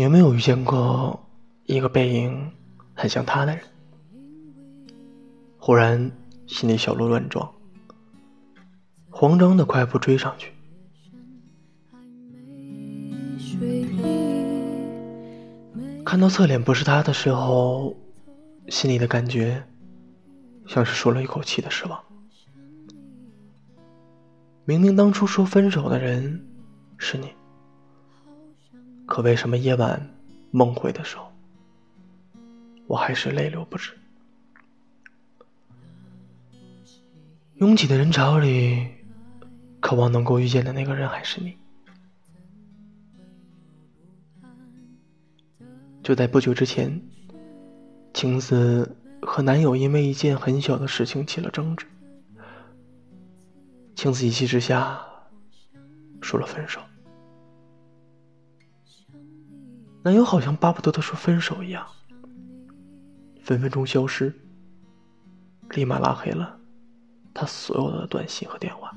你有没有遇见过一个背影很像他的人？忽然心里小鹿乱撞，慌张的快步追上去。看到侧脸不是他的时候，心里的感觉像是舒了一口气的失望。明明当初说分手的人是你。可为什么夜晚梦回的时候，我还是泪流不止？拥挤的人潮里，渴望能够遇见的那个人还是你。就在不久之前，晴子和男友因为一件很小的事情起了争执，晴子一气之下说了分手。男友好像巴不得她说分手一样，分分钟消失，立马拉黑了她所有的短信和电话，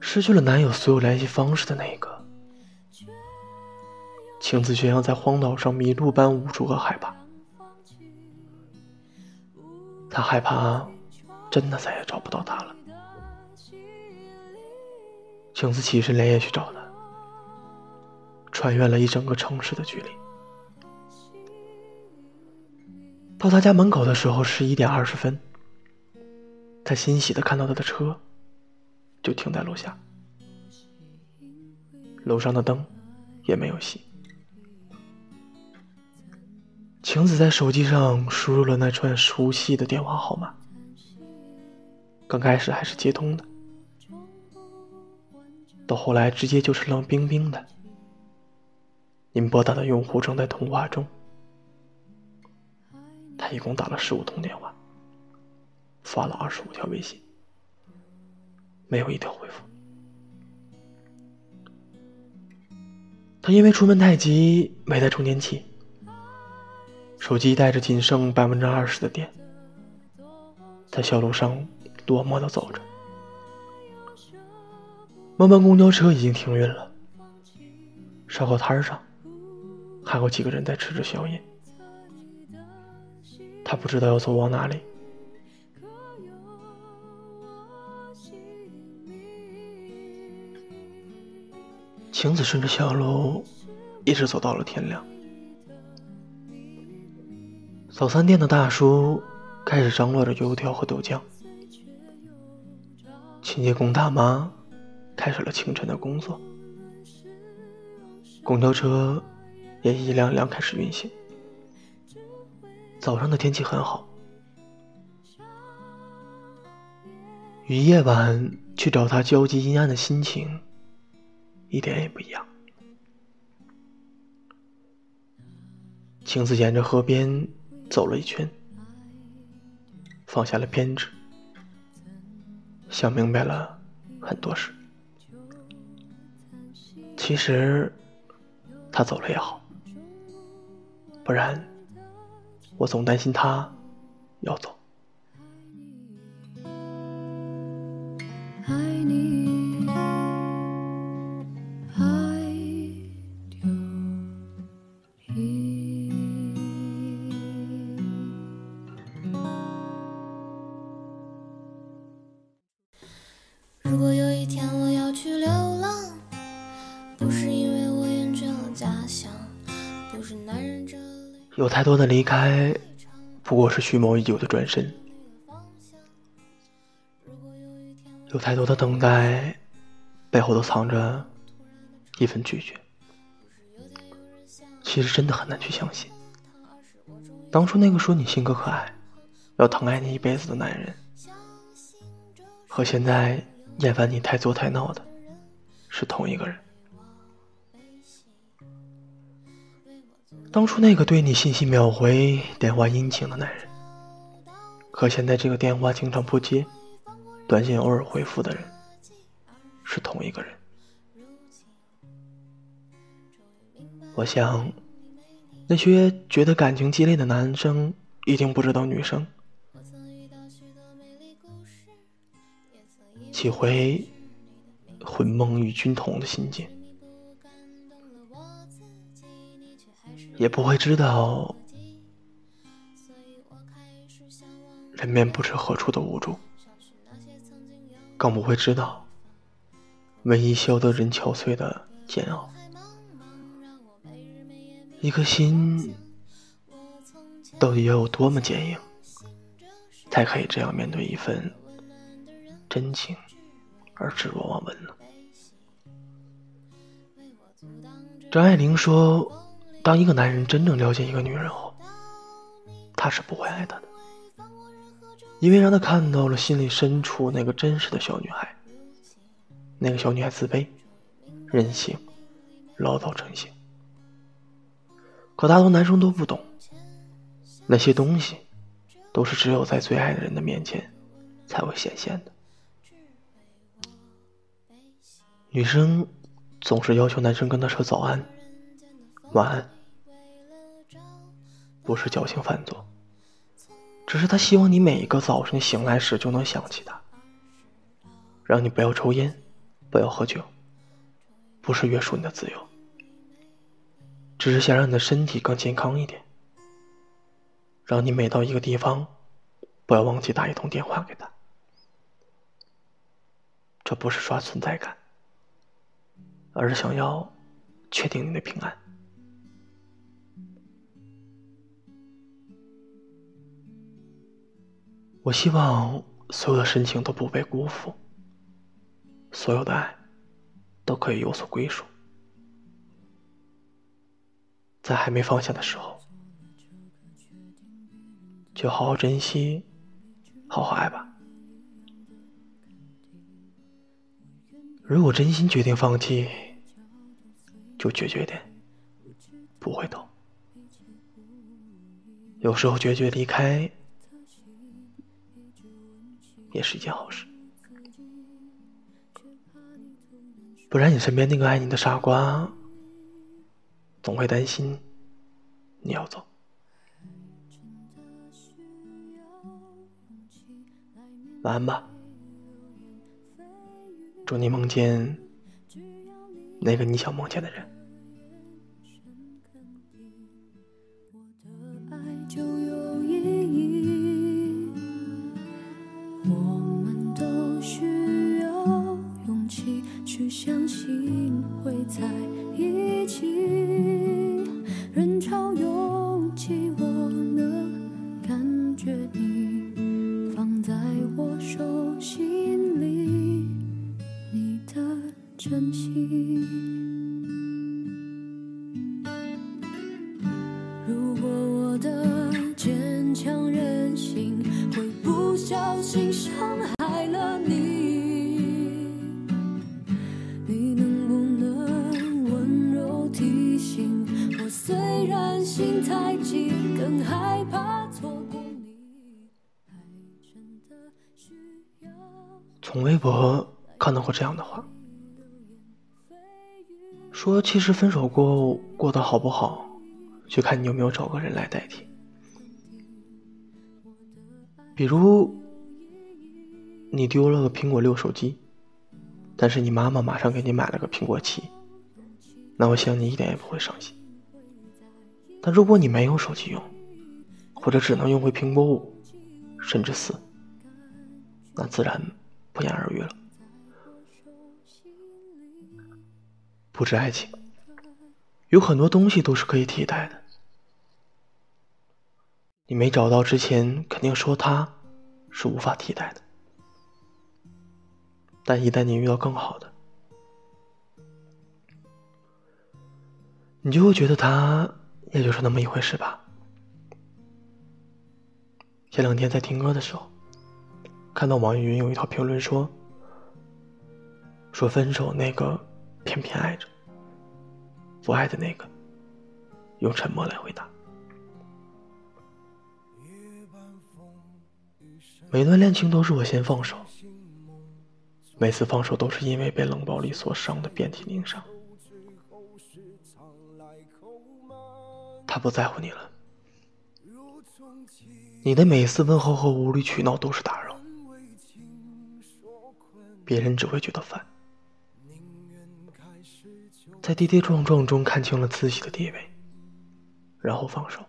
失去了男友所有联系方式的那一刻，晴子却像在荒岛上迷路般无助和害怕，她害怕真的再也找不到他了。晴子起身连夜去找他。穿越了一整个城市的距离，到他家门口的时候十一点二十分。他欣喜的看到他的车，就停在楼下，楼上的灯也没有熄。晴子在手机上输入了那串熟悉的电话号码，刚开始还是接通的，到后来直接就是冷冰冰的。您拨打的用户正在通话中。他一共打了十五通电话，发了二十五条微信，没有一条回复。他因为出门太急，没带充电器，手机带着仅剩百分之二十的电，在小路上落寞的走着。慢慢公交车已经停运了，烧烤摊上。还有几个人在吃着宵夜，他不知道要走往哪里。晴子顺着小路一直走到了天亮。早餐店的大叔开始张罗着油条和豆浆，清洁工大妈开始了清晨的工作，公交车。也一辆辆开始运行。早上的天气很好，与夜晚去找他焦急阴暗的心情一点也不一样。晴子沿着河边走了一圈，放下了偏执，想明白了很多事。其实，他走了也好。不然，我总担心他要走。太多的离开，不过是蓄谋已久的转身；有太多的等待，背后都藏着一份拒绝。其实真的很难去相信，当初那个说你性格可爱，要疼爱你一辈子的男人，和现在厌烦你太作太闹的，是同一个人。当初那个对你信息秒回、电话殷勤的男人，和现在这个电话经常不接、短信偶尔回复的人，是同一个人。我想，那些觉得感情激烈的男生，一定不知道女生几回魂梦与君同的心境。也不会知道人面不知何处的无助，更不会知道唯一消得人憔悴的煎熬。一颗心到底要有多么坚硬，才可以这样面对一份真情而置若罔闻呢？张爱玲说：“当一个男人真正了解一个女人后，他是不会爱她的，因为让他看到了心里深处那个真实的小女孩。那个小女孩自卑、任性、唠叨成性。可大多男生都不懂，那些东西都是只有在最爱的人的面前才会显现的。女生。”总是要求男生跟她说早安、晚安，不是侥幸犯作，只是他希望你每一个早晨醒来时就能想起他，让你不要抽烟，不要喝酒，不是约束你的自由，只是想让你的身体更健康一点，让你每到一个地方，不要忘记打一通电话给他，这不是刷存在感。而是想要确定你的平安。我希望所有的深情都不被辜负，所有的爱都可以有所归属。在还没放下的时候，就好好珍惜，好好爱吧。如果真心决定放弃，就决绝点，不回头。有时候决绝离开，也是一件好事。不然，你身边那个爱你的傻瓜，总会担心你要走。晚安吧。祝你梦见那个你想梦见的人。从微博看到过这样的话，说其实分手过后过得好不好，就看你有没有找个人来代替。比如你丢了个苹果六手机，但是你妈妈马上给你买了个苹果七，那我想你一点也不会伤心。但如果你没有手机用，或者只能用回苹果五，甚至四，那自然。不言而喻了。不止爱情，有很多东西都是可以替代的。你没找到之前，肯定说他是无法替代的。但一旦你遇到更好的，你就会觉得他也就是那么一回事吧。前两天在听歌的时候。看到网易云有一条评论说：“说分手那个偏偏爱着，不爱的那个用沉默来回答。每段恋情都是我先放手，每次放手都是因为被冷暴力所伤的遍体鳞伤。他不在乎你了，你的每一次问候和无理取闹都是打扰。”别人只会觉得烦，在跌跌撞撞中看清了自己的地位，然后放手。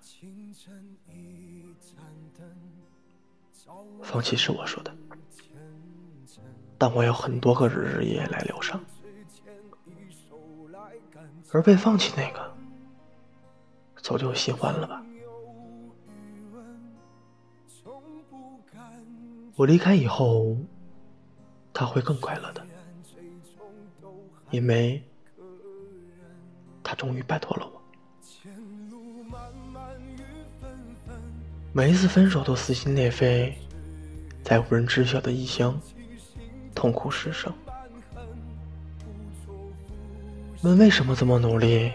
放弃是我说的，但我有很多个日日夜夜来疗伤，而被放弃那个，早就喜欢了吧。我离开以后，他会更快乐的，因为他终于摆脱了我。每一次分手都撕心裂肺，在无人知晓的异乡，痛哭失声，问为什么这么努力，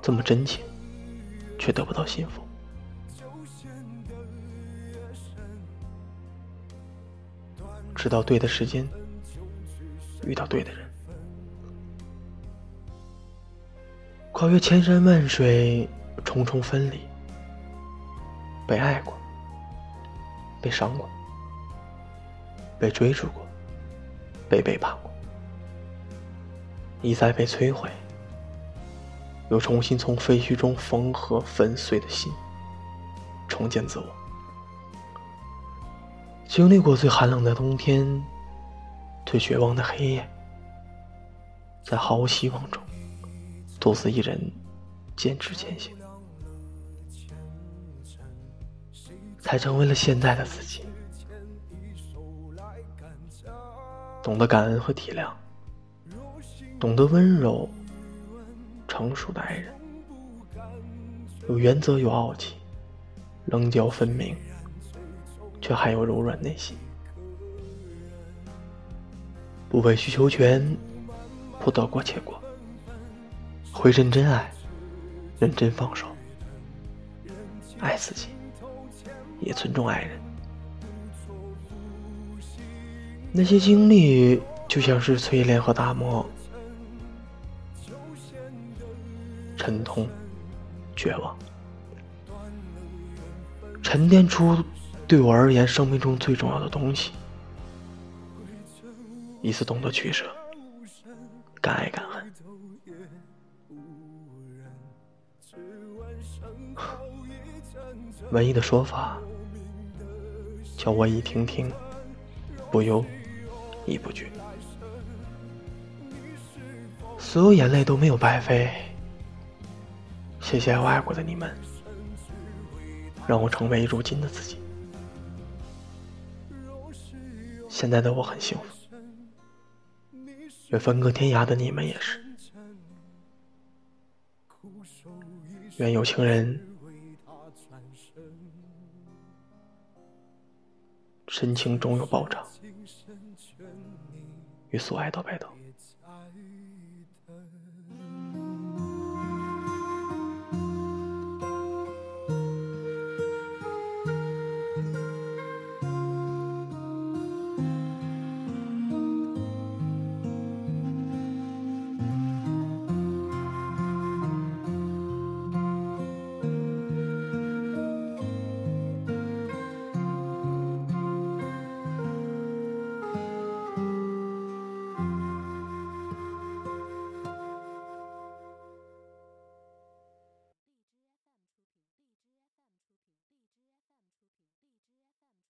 这么真情，却得不到幸福。直到对的时间，遇到对的人，跨越千山万水，重重分离，被爱过，被伤过，被追逐过，被背叛过，一再被摧毁，又重新从废墟中缝合粉碎的心，重建自我。经历过最寒冷的冬天，最绝望的黑夜，在毫无希望中，独自一人坚持前行，才成为了现在的自己。懂得感恩和体谅，懂得温柔、成熟的爱人，有原则，有傲气，棱角分明。却还有柔软内心，不委曲求全，不得过且过，会认真爱，认真放手，爱自己，也尊重爱人。那些经历就像是淬炼和打磨，沉痛，绝望，沉淀出。对我而言，生命中最重要的东西，一次懂得取舍，敢爱敢恨。文艺的说法，叫我已听听，不忧，亦不惧。所有眼泪都没有白费，谢谢我爱过的你们，让我成为如今的自己。现在的我很幸福，愿分隔天涯的你们也是。愿有情人深情终有报偿，与所爱到白头。